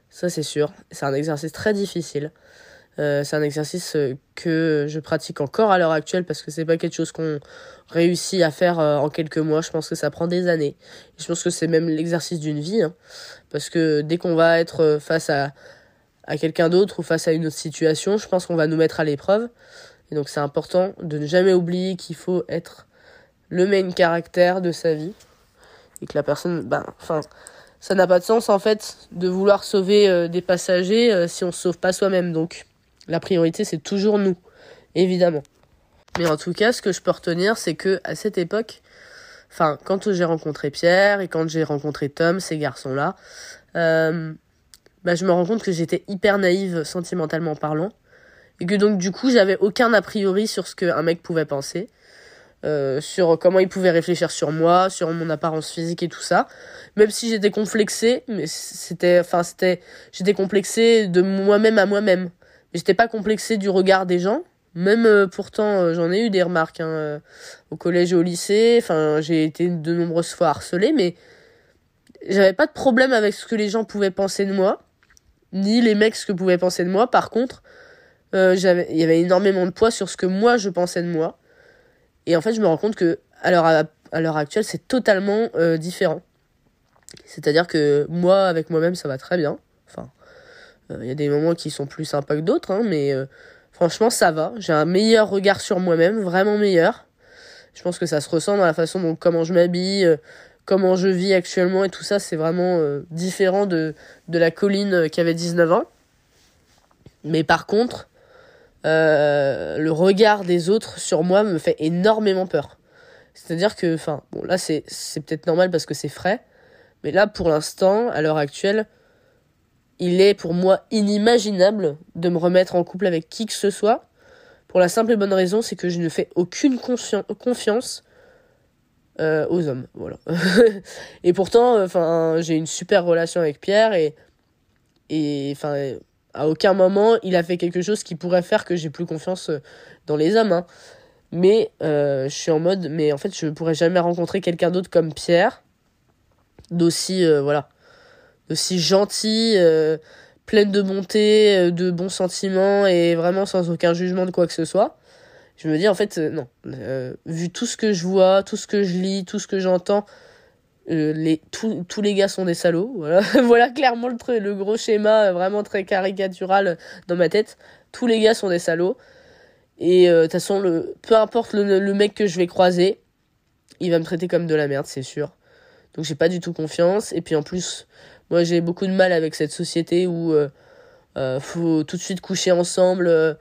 Ça, c'est sûr. C'est un exercice très difficile. Euh, c'est un exercice euh, que je pratique encore à l'heure actuelle parce que c'est pas quelque chose qu'on réussit à faire euh, en quelques mois. Je pense que ça prend des années. je pense que c'est même l'exercice d'une vie. Hein. parce que dès qu'on va être face à, à quelqu'un d'autre ou face à une autre situation, je pense qu'on va nous mettre à l'épreuve. Et donc c'est important de ne jamais oublier qu'il faut être le main caractère de sa vie et que la personne ben enfin ça n'a pas de sens en fait de vouloir sauver des passagers si on se sauve pas soi-même donc la priorité c'est toujours nous évidemment mais en tout cas ce que je peux retenir c'est que à cette époque enfin quand j'ai rencontré Pierre et quand j'ai rencontré Tom ces garçons là euh, bah, je me rends compte que j'étais hyper naïve sentimentalement parlant et que donc du coup j'avais aucun a priori sur ce qu'un mec pouvait penser euh, sur comment il pouvait réfléchir sur moi, sur mon apparence physique et tout ça. Même si j'étais complexée, mais c'était, enfin j'étais complexée de moi-même à moi-même. J'étais pas complexée du regard des gens. Même euh, pourtant, euh, j'en ai eu des remarques hein, au collège et au lycée. Enfin, j'ai été de nombreuses fois harcelée, mais j'avais pas de problème avec ce que les gens pouvaient penser de moi, ni les mecs ce que pouvaient penser de moi. Par contre, il y avait énormément de poids sur ce que moi je pensais de moi et en fait, je me rends compte que à l'heure, à l'heure actuelle, c'est totalement euh, différent. C'est-à-dire que moi, avec moi-même, ça va très bien. Enfin, il y a des moments qui sont plus sympas que d'autres, hein, mais franchement, ça va. J'ai un meilleur regard sur moi-même, vraiment meilleur. Je pense que ça se ressent dans la façon dont comment je m'habille, comment je vis actuellement et tout ça, c'est vraiment différent de, de la colline qui avait 19 ans. Mais par contre, euh, le regard des autres sur moi me fait énormément peur. C'est-à-dire que, enfin, bon, là, c'est, c'est peut-être normal parce que c'est frais, mais là, pour l'instant, à l'heure actuelle, il est pour moi inimaginable de me remettre en couple avec qui que ce soit, pour la simple et bonne raison, c'est que je ne fais aucune confiance euh, aux hommes, voilà. et pourtant, enfin, j'ai une super relation avec Pierre et, et, enfin, à aucun moment il a fait quelque chose qui pourrait faire que j'ai plus confiance euh, dans les hommes. Hein. Mais euh, je suis en mode, mais en fait, je pourrais jamais rencontrer quelqu'un d'autre comme Pierre, d'aussi, euh, voilà, d'aussi gentil, pleine de bonté, de bons sentiments et vraiment sans aucun jugement de quoi que ce soit. Je me dis, en fait, non. vu tout ce que je vois, tout ce que je lis, tout ce que j'entends, euh, les, tous les gars sont des salauds. Voilà, voilà clairement le, le gros schéma euh, vraiment très caricatural euh, dans ma tête. Tous les gars sont des salauds. Et de toute façon, le, peu importe le, le, mec que je vais croiser, il va me traiter comme de la merde, c'est sûr. Donc j'ai pas du tout confiance. Et puis en plus, moi j'ai beaucoup de mal avec cette société où euh, faut tout de suite coucher ensemble.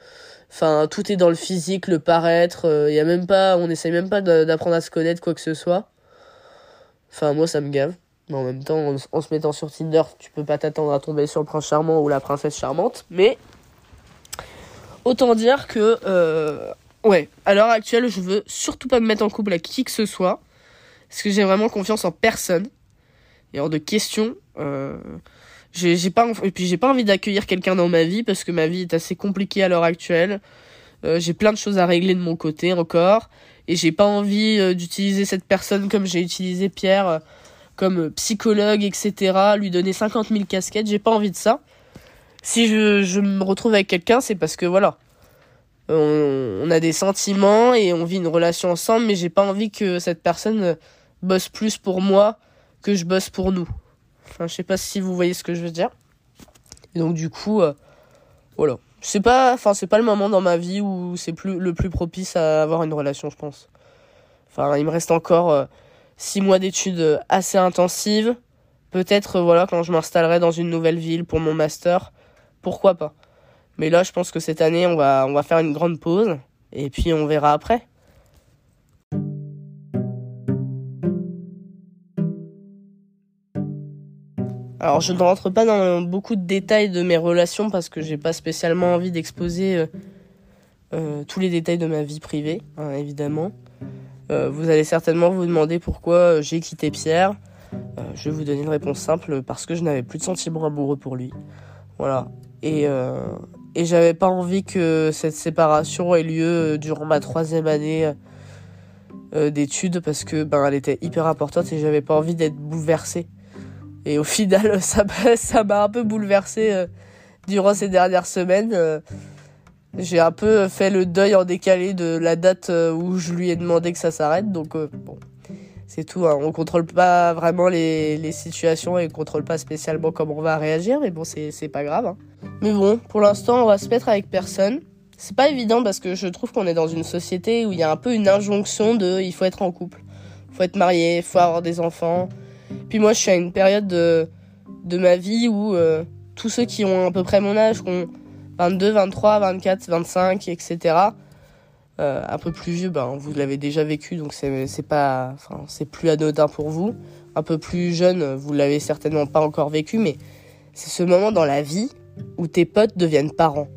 Enfin, tout est dans le physique, le paraître. Il y a même pas, on essaye même pas d'apprendre à se connaître quoi que ce soit. Enfin, moi, ça me gave. Mais en même temps, en, se mettant sur Tinder, tu peux pas t'attendre à tomber sur le prince charmant ou la princesse charmante. Mais autant dire que, euh, ouais, à l'heure actuelle, je veux surtout pas me mettre en couple avec qui que ce soit. Parce que j'ai vraiment confiance en personne. Et hors de question. Euh, j'ai pas, et puis j'ai pas envie d'accueillir quelqu'un dans ma vie parce que ma vie est assez compliquée à l'heure actuelle. Euh, j'ai plein de choses à régler de mon côté encore et j'ai pas envie euh, d'utiliser cette personne comme j'ai utilisé Pierre comme psychologue etc lui donner 50 000 casquettes. J'ai pas envie de ça. Si je, je me retrouve avec quelqu'un c'est parce que voilà on, on, a des sentiments et on vit une relation ensemble mais j'ai pas envie que cette personne bosse plus pour moi que je bosse pour nous enfin je sais pas si vous voyez ce que je veux dire. Et donc du coup voilà. C'est pas enfin c'est pas le moment dans ma vie où c'est plus le plus propice à avoir une relation je pense. Enfin il me reste encore euh, six mois d'études assez intensives. Peut-être voilà quand je m'installerai dans une nouvelle ville pour mon master pourquoi pas. Mais là je pense que cette année on va on va faire une grande pause et puis on verra après Alors je ne rentre pas dans beaucoup de détails de mes relations parce que j'ai pas spécialement envie d'exposer euh, euh, tous les détails de ma vie privée, hein, évidemment. Euh, vous allez certainement vous demander pourquoi j'ai quitté Pierre. je vais vous donner une réponse simple parce que je n'avais plus de sentiments amoureux pour lui. Voilà. Et, et j'avais pas envie que cette séparation ait lieu durant ma troisième année d'études parce que ben elle était hyper importante et j'avais pas envie d'être bouleversée et au final, ça m'a un peu bouleversé euh, durant ces dernières semaines. Euh, j'ai un peu fait le deuil en décalé de la date euh, où je lui ai demandé que ça s'arrête. Donc bon, c'est tout. Hein. On contrôle pas vraiment les, situations et on contrôle pas spécialement comment on va réagir. Mais bon, c'est c'est pas grave. Hein. Mais bon, pour l'instant, on va se mettre avec personne. C'est pas évident parce que je trouve qu'on est dans une société où il y a un peu une injonction de il faut être en couple, il faut être marié, il faut avoir des enfants. Puis moi, je suis à une période de, de ma vie où euh, tous ceux qui ont à peu près mon âge, qui ont 22, 23, 24, 25, etc., un peu plus vieux, ben, vous l'avez déjà vécu, donc c'est, c'est plus anodin pour vous. Un peu plus jeune, vous l'avez certainement pas encore vécu, mais c'est ce moment dans la vie où tes potes deviennent parents.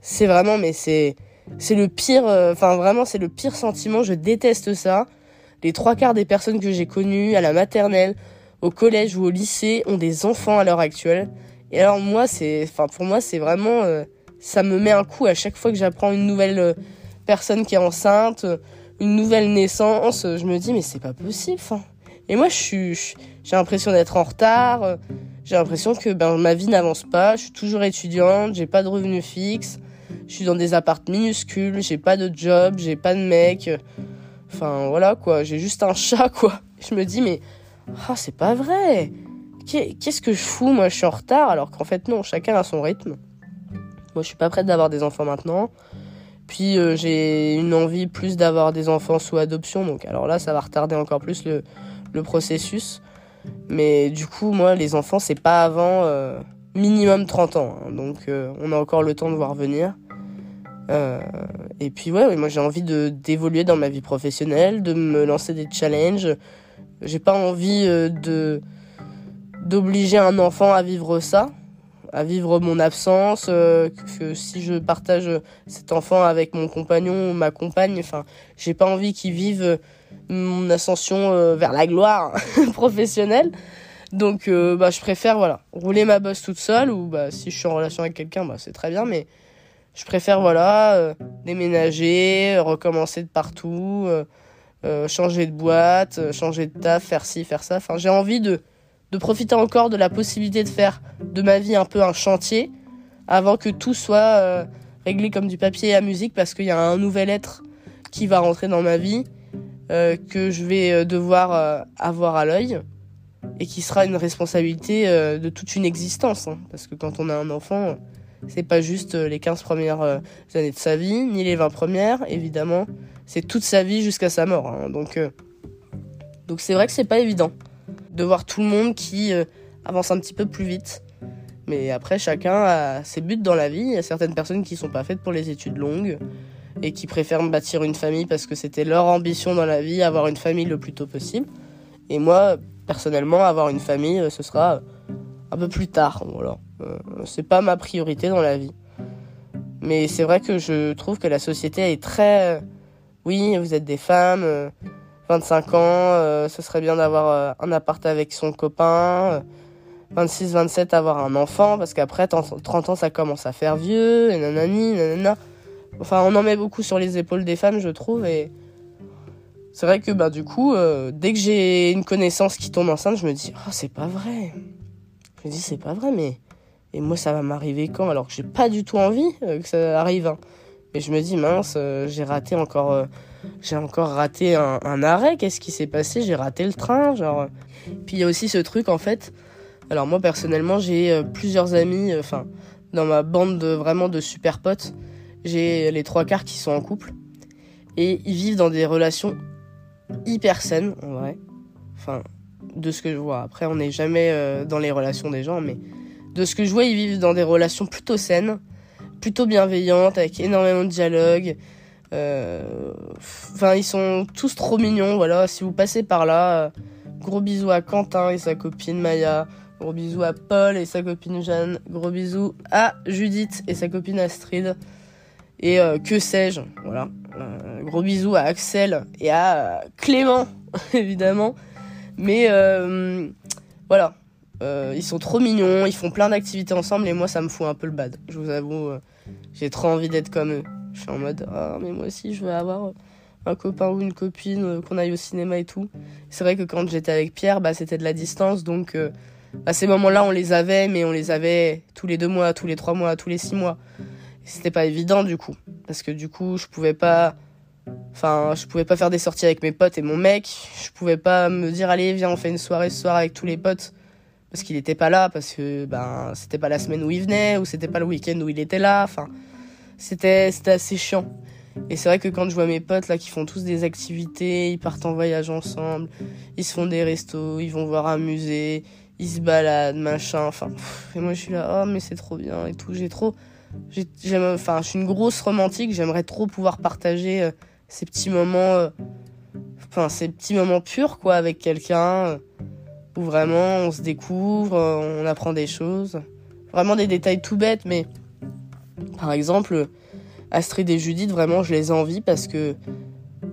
C'est vraiment, mais c'est, c'est le pire, euh, enfin vraiment, c'est le pire sentiment. Je déteste ça. Les trois quarts des personnes que j'ai connues à la maternelle, au collège ou au lycée ont des enfants à l'heure actuelle. Et alors moi, c'est, enfin pour moi, c'est vraiment, euh, ça me met un coup à chaque fois que j'apprends une nouvelle euh, personne qui est enceinte, euh, une nouvelle naissance. je me dis mais c'est pas possible. Et moi, j'ai l'impression d'être en retard. j'ai l'impression que ben ma vie n'avance pas. Je suis toujours étudiante, j'ai pas de revenus fixes. Je suis dans des appartes minuscules, j'ai pas de job, j'ai pas de mec. Enfin voilà quoi, j'ai juste un chat quoi. Je me dis mais ah, c'est pas vrai. qu'est-ce que je fous Moi, je suis en retard, alors qu'en fait, non, chacun a son rythme. Moi, je suis pas prête d'avoir des enfants maintenant. Puis, euh, j'ai une envie plus d'avoir des enfants sous adoption. Donc, alors là, ça va retarder encore plus le, processus. Mais du coup, moi, les enfants, c'est pas avant euh, minimum 30 ans. Hein. donc, euh, on a encore le temps de voir venir. Et puis, ouais, moi, j'ai envie d'évoluer dans ma vie professionnelle, de me lancer des challenges. J'ai pas envie de d'obliger un enfant à vivre ça, à vivre mon absence, euh, que si je partage cet enfant avec mon compagnon ou ma compagne, enfin, j'ai pas envie qu'il vive mon ascension euh, vers la gloire professionnelle. Donc, euh, bah, je préfère, voilà, rouler ma bosse toute seule ou, bah, si je suis en relation avec quelqu'un, bah, c'est très bien, mais je préfère, voilà, déménager, recommencer de partout, changer de boîte, changer de taf, faire ci, faire ça. Enfin, j'ai envie de, de profiter encore de la possibilité de faire de ma vie un peu un chantier avant que tout soit euh, réglé comme du papier à musique parce qu'il y a un nouvel être qui va rentrer dans ma vie euh, que je vais euh, devoir avoir à l'œil et qui sera une responsabilité de toute une existence hein. parce que quand on a un enfant c'est pas juste les 15 premières années de sa vie ni les 20 premières évidemment c'est toute sa vie jusqu'à sa mort hein. donc donc c'est vrai que c'est pas évident de voir tout le monde qui euh, avance un petit peu plus vite. Mais après, chacun a ses buts dans la vie. Il y a certaines personnes qui sont pas faites pour les études longues et qui préfèrent bâtir une famille parce que c'était leur ambition dans la vie, avoir une famille le plus tôt possible. Et moi, personnellement, avoir une famille, euh, ce sera un peu plus tard. Euh, c'est pas ma priorité dans la vie. Mais c'est vrai que je trouve que la société est très. Oui, vous êtes des femmes 25 ans, euh, ce serait bien d'avoir euh, un appart avec son copain. 26, 27, avoir un enfant, parce qu'après, 30 ans, ça commence à faire vieux, et nanani, nanana. Enfin, on en met beaucoup sur les épaules des femmes, je trouve, et c'est vrai que, bah, du coup, euh, dès que j'ai une connaissance qui tombe enceinte, je me dis, oh, c'est pas vrai. Je me dis, c'est pas vrai, mais. Et moi, ça va m'arriver quand? Alors que j'ai pas du tout envie que ça arrive. Hein. Mais je me dis, mince, j'ai raté encore j'ai encore raté un, arrêt. Qu'est-ce qui s'est passé? J'ai raté le train, genre. Puis il y a aussi ce truc en fait. Alors moi personnellement, j'ai euh, plusieurs amis. Euh, enfin, dans ma bande de vraiment de super potes, j'ai les trois quarts qui sont en couple et ils vivent dans des relations hyper saines en vrai. Enfin, de ce que je vois. Après, on n'est jamais euh, dans les relations des gens, mais de ce que je vois, ils vivent dans des relations plutôt saines, plutôt bienveillantes, avec énormément de dialogue. Euh, enfin, ils sont tous trop mignons. Voilà, si vous passez par là, euh, gros bisous à Quentin et sa copine Maya. Gros bisous à Paul et sa copine Jeanne. Gros bisous à Judith et sa copine Astrid. Et euh, que sais-je, voilà. gros bisous à Axel et à Clément, évidemment. Mais voilà, ils sont trop mignons, ils font plein d'activités ensemble et moi ça me fout un peu le bad. Je vous avoue, j'ai trop envie d'être comme eux. Je suis en mode, ah, mais moi aussi, je veux avoir un copain ou une copine, euh, qu'on aille au cinéma et tout. C'est vrai que quand j'étais avec Pierre, bah, c'était de la distance, donc euh, bah, ces moments-là, on les avait, mais on les avait tous les deux mois, tous les trois mois, tous les six mois. C'était pas évident du coup, parce que du coup, je pouvais pas, enfin, je pouvais pas faire des sorties avec mes potes et mon mec. Je pouvais pas me dire, allez, viens, on fait une soirée ce soir avec tous les potes, parce qu'il était pas là, parce que ben, c'était pas la semaine où il venait, ou c'était pas le week-end où il était là. Enfin, c'était assez chiant. Et c'est vrai que quand je vois mes potes là qui font tous des activités, ils partent en voyage ensemble, ils se font des restos, ils vont voir un musée, ils se baladent, machin, enfin. Et moi je suis là, oh mais c'est trop bien et tout. J'ai trop, j'aime, enfin, je suis une grosse romantique. J'aimerais trop pouvoir partager euh, ces petits moments, euh, enfin ces petits moments purs quoi avec quelqu'un euh, vraiment on se découvre, on apprend des choses, vraiment des détails tout bêtes mais par exemple, Astrid et Judith, vraiment, je les envie parce que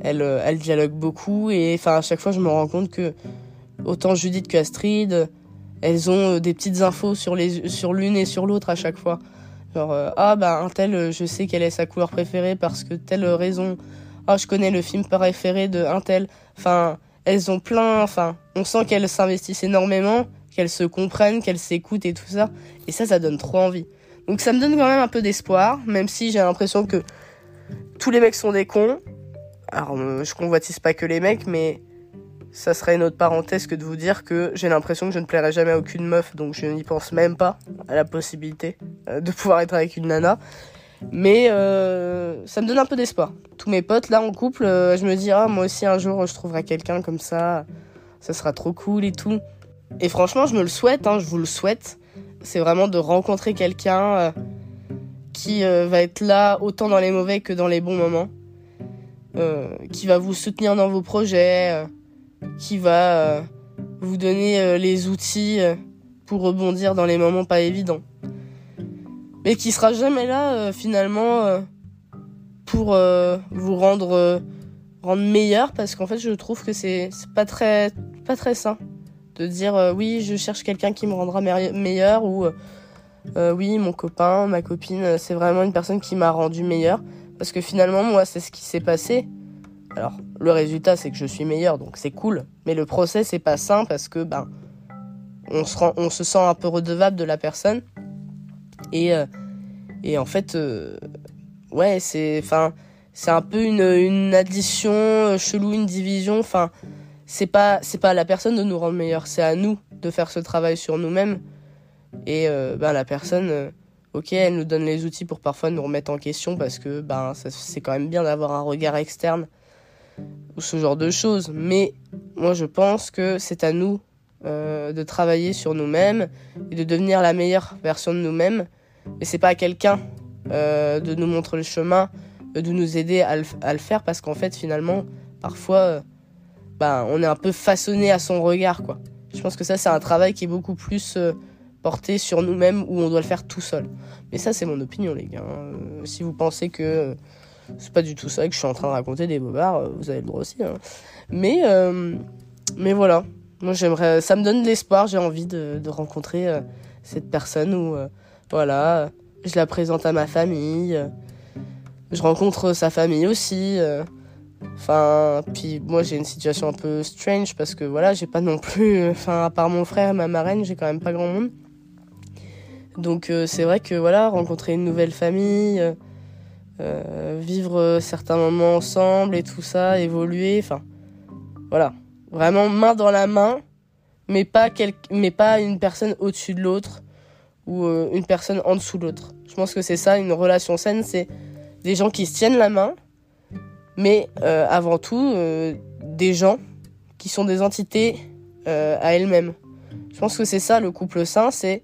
elles, euh, elles dialoguent beaucoup et enfin à chaque fois je me rends compte que autant Judith que Astrid, elles ont euh, des petites infos sur les sur l'une et sur l'autre à chaque fois. Genre euh, ah bah un tel, je sais quelle est sa couleur préférée parce que telle raison. Ah je connais le film préféré de un tel. Enfin elles ont plein. Enfin on sent qu'elles s'investissent énormément, qu'elles se comprennent, qu'elles s'écoutent et tout ça. Et ça ça donne trop envie. Donc ça me donne quand même un peu d'espoir, même si j'ai l'impression que tous les mecs sont des cons. Alors euh, je convoitise pas que les mecs, mais ça serait une autre parenthèse que de vous dire que j'ai l'impression que je ne plairai jamais à aucune meuf, donc je n'y pense même pas à la possibilité euh, de pouvoir être avec une nana. Mais euh, ça me donne un peu d'espoir. Tous mes potes là en couple, euh, je me dis ah moi aussi un jour je trouverai quelqu'un comme ça, ça sera trop cool et tout. Et franchement je me le souhaite, hein, je vous le souhaite. C'est vraiment de rencontrer quelqu'un qui va être là autant dans les mauvais que dans les bons moments, qui va vous soutenir dans vos projets qui va euh, vous donner euh, les outils euh, pour rebondir dans les moments pas évidents. Mais qui sera jamais là finalement pour vous rendre rendre meilleur parce qu'en fait je trouve que c'est pas très pas très sain de dire oui je cherche quelqu'un qui me rendra meilleur ou oui mon copain ma copine c'est vraiment une personne qui m'a rendu meilleur parce que finalement moi c'est ce qui s'est passé alors, le résultat, c'est que je suis meilleur, donc c'est cool. Mais le procès, c'est pas sain parce que, ben, on se, on se sent un peu redevable de la personne. Et, euh, et en fait, euh, ouais, c'est, enfin, c'est un peu une, une addition euh, chelou, une division. Enfin, c'est pas, c'est pas à la personne de nous rendre meilleurs, c'est à nous de faire ce travail sur nous-mêmes. Et ben, la personne, ok, elle nous donne les outils pour parfois nous remettre en question parce que ben, c'est quand même bien d'avoir un regard externe ou ce genre de choses. Mais moi, je pense que c'est à nous euh, de travailler sur nous-mêmes et de devenir la meilleure version de nous-mêmes. Mais c'est pas à quelqu'un euh, de nous montrer le chemin, de nous aider à le, faire, parce qu'en fait, finalement, parfois, euh, bah, on est un peu façonné à son regard, quoi. Je pense que ça, c'est un travail qui est beaucoup plus porté sur nous-mêmes où on doit le faire tout seul. Mais ça, c'est mon opinion, les gars. Hein. si vous pensez que c'est pas du tout ça que je suis en train de raconter des bobards, euh, vous avez le droit aussi. Hein. Mais, euh, mais voilà, moi j'aimerais, ça me donne de l'espoir, j'ai envie de, de rencontrer euh, cette personne où, voilà, je la présente à ma famille, je rencontre sa famille aussi. Enfin, puis moi j'ai une situation un peu strange parce que voilà, j'ai pas non plus, enfin, à part mon frère et ma marraine, j'ai quand même pas grand monde. Donc c'est vrai que voilà, rencontrer une nouvelle famille euh, vivre certains moments ensemble et tout ça, évoluer, enfin voilà, vraiment main dans la main, mais pas mais pas une personne au-dessus de l'autre ou euh, une personne en dessous de l'autre. Je pense que c'est ça une relation saine, c'est des gens qui se tiennent la main, mais euh, avant tout des gens qui sont des entités à elles-mêmes. Je pense que c'est ça le couple sain, c'est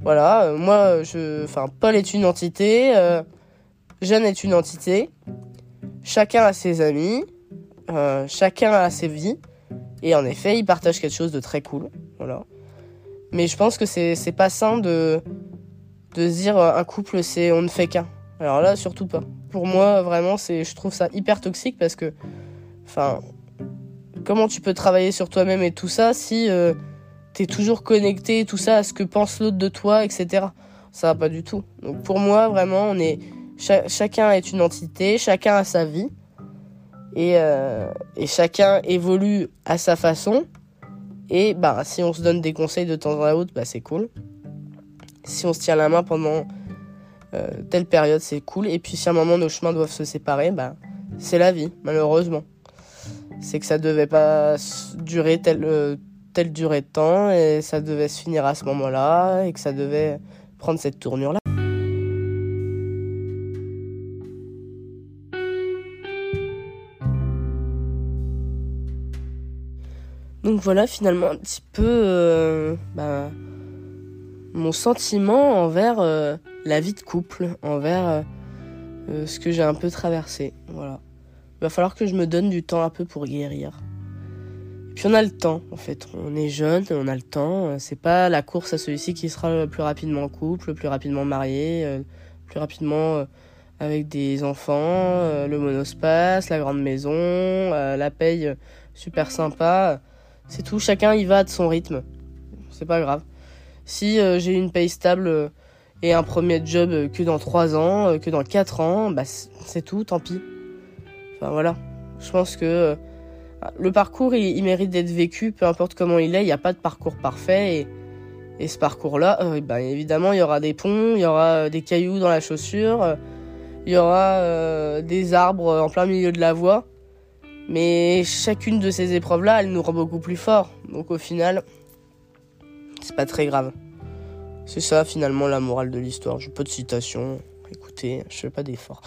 voilà, moi je enfin Paul est une entité Jeanne est une entité. Chacun a ses amis. Euh, chacun a ses vies. Et en effet, ils partagent quelque chose de très cool. Voilà. Mais je pense que c'est, pas sain de, de se dire euh, un couple, c'est on ne fait qu'un. Alors là, surtout pas. Pour moi, vraiment, je trouve ça hyper toxique parce que, enfin, comment tu peux travailler sur toi-même et tout ça si euh, t'es toujours connecté, tout ça, à ce que pense l'autre de toi, etc. Ça va pas du tout. Donc pour moi, vraiment, on est chacun est une entité, chacun a sa vie. Et, euh, et, chacun évolue à sa façon. Et bah, si on se donne des conseils de temps en temps, bah, c'est cool. Si on se tient la main pendant euh, telle période, c'est cool. Et puis si à un moment nos chemins doivent se séparer, bah, c'est la vie, malheureusement. C'est que ça devait pas durer telle, euh, telle durée de temps et ça devait se finir à ce moment-là et que ça devait prendre cette tournure-là. Voilà finalement un petit peu euh, bah, mon sentiment envers euh, la vie de couple, envers euh, ce que j'ai un peu traversé. Voilà. Il va falloir que je me donne du temps un peu pour guérir. Et puis on a le temps en fait. On est jeune, on a le temps. C'est pas la course à celui-ci qui sera le plus rapidement en couple, le plus rapidement marié, le plus rapidement avec des enfants, le monospace, la grande maison, la paye super sympa. C'est tout, chacun y va de son rythme. C'est pas grave. Si euh, j'ai une paye stable euh, et un premier job euh, que dans 3 ans, que dans 4 ans, bah c'est tout, tant pis. Enfin voilà. Je pense que le parcours, il, mérite d'être vécu, peu importe comment il est. Il n'y a pas de parcours parfait. Et, et ce parcours-là, bah, évidemment, il y aura des ponts, il y aura des cailloux dans la chaussure, il y aura des arbres en plein milieu de la voie. Mais chacune de ces épreuves-là, elle nous rend beaucoup plus fort. Donc au final, c'est pas très grave. C'est ça finalement la morale de l'histoire. J'ai pas de citation. Écoutez, je fais pas d'effort.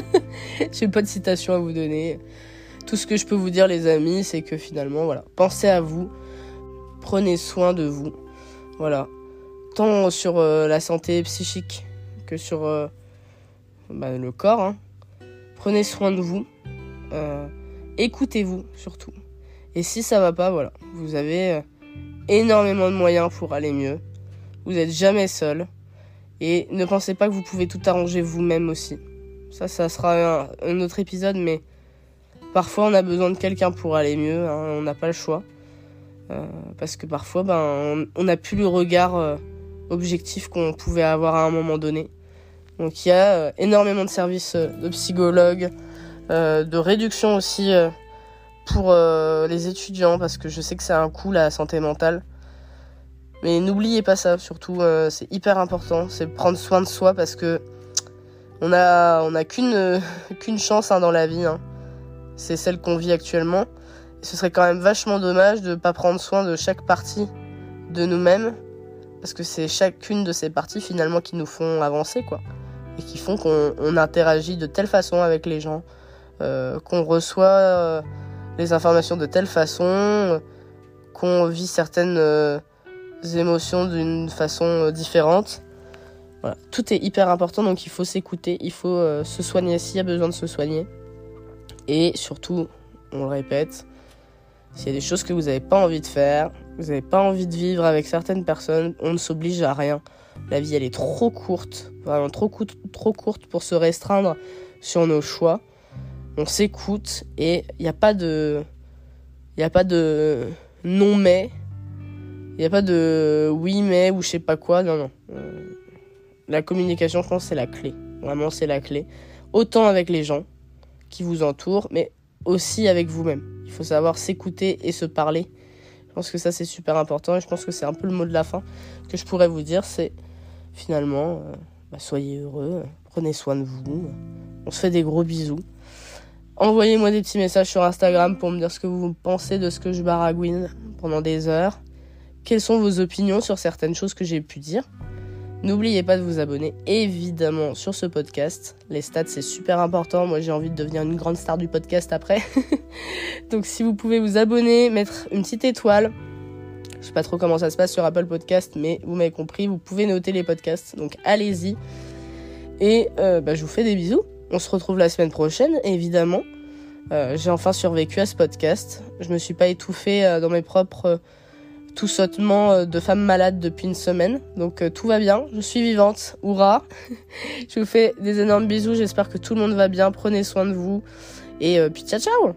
J'ai pas de citation à vous donner. Tout ce que je peux vous dire les amis, c'est que finalement voilà, pensez à vous, prenez soin de vous. Voilà. Tant sur euh, la santé psychique que sur euh, bah, le corps. Hein. Prenez soin de vous. Euh, écoutez-vous surtout. Et si ça va pas, voilà, vous avez énormément de moyens pour aller mieux. Vous n'êtes jamais seul. Et ne pensez pas que vous pouvez tout arranger vous-même aussi. Ça, ça sera un, autre épisode, mais parfois on a besoin de quelqu'un pour aller mieux. Hein, on n'a pas le choix. Euh, parce que parfois, ben, on n'a plus le regard euh, objectif qu'on pouvait avoir à un moment donné. Donc il y a euh, énormément de services de psychologues, de réduction aussi pour les étudiants, parce que je sais que c'est un coût la santé mentale. Mais n'oubliez pas ça, surtout, euh, c'est hyper important, c'est prendre soin de soi parce que on a, on a qu'une, euh, qu'une chance hein, dans la vie. Hein. C'est celle qu'on vit actuellement. Et ce serait quand même vachement dommage de ne pas prendre soin de chaque partie de nous-mêmes parce que c'est chacune de ces parties finalement qui nous font avancer, quoi. Et qui font qu'on interagit de telle façon avec les gens, euh, qu'on reçoit les informations de telle façon, qu'on vit certaines émotions d'une façon euh, différente. Tout est hyper important, donc il faut s'écouter, il faut euh, se soigner s'il y a besoin de se soigner. Et surtout, on le répète, s'il y a des choses que vous n'avez pas envie de faire, vous n'avez pas envie de vivre avec certaines personnes, on ne s'oblige à rien. La vie, elle est trop courte, vraiment trop courte pour se restreindre sur nos choix. On s'écoute et il n'y a pas de, il a pas de non mais il n'y a pas de oui, mais ou je sais pas quoi. Non, non. Euh, la communication, je pense, c'est la clé. Vraiment, c'est la clé. Autant avec les gens qui vous entourent, mais aussi avec vous-même. Il faut savoir s'écouter et se parler. Je pense que ça, c'est super important. Et je pense que c'est un peu le mot de la fin que je pourrais vous dire. C'est finalement, euh, bah, soyez heureux, prenez soin de vous. On se fait des gros bisous. Envoyez-moi des petits messages sur Instagram pour me dire ce que vous pensez de ce que je baragouine pendant des heures. Quelles sont vos opinions sur certaines choses que j'ai pu dire? N'oubliez pas de vous abonner évidemment sur ce podcast. Les stats c'est super important. Moi j'ai envie de devenir une grande star du podcast après. Donc si vous pouvez vous abonner, mettre une petite étoile. Je sais pas trop comment ça se passe sur Apple Podcast, mais vous m'avez compris, vous pouvez noter les podcasts. Donc allez-y. Et euh, bah, je vous fais des bisous. On se retrouve la semaine prochaine, évidemment. Euh, j'ai enfin survécu à ce podcast. Je me suis pas étouffée euh, dans mes propres sautement euh, de femme malade depuis une semaine. Donc euh, tout va bien, je suis vivante, hurrah. je vous fais des énormes bisous, j'espère que tout le monde va bien, prenez soin de vous. Et euh, puis ciao ciao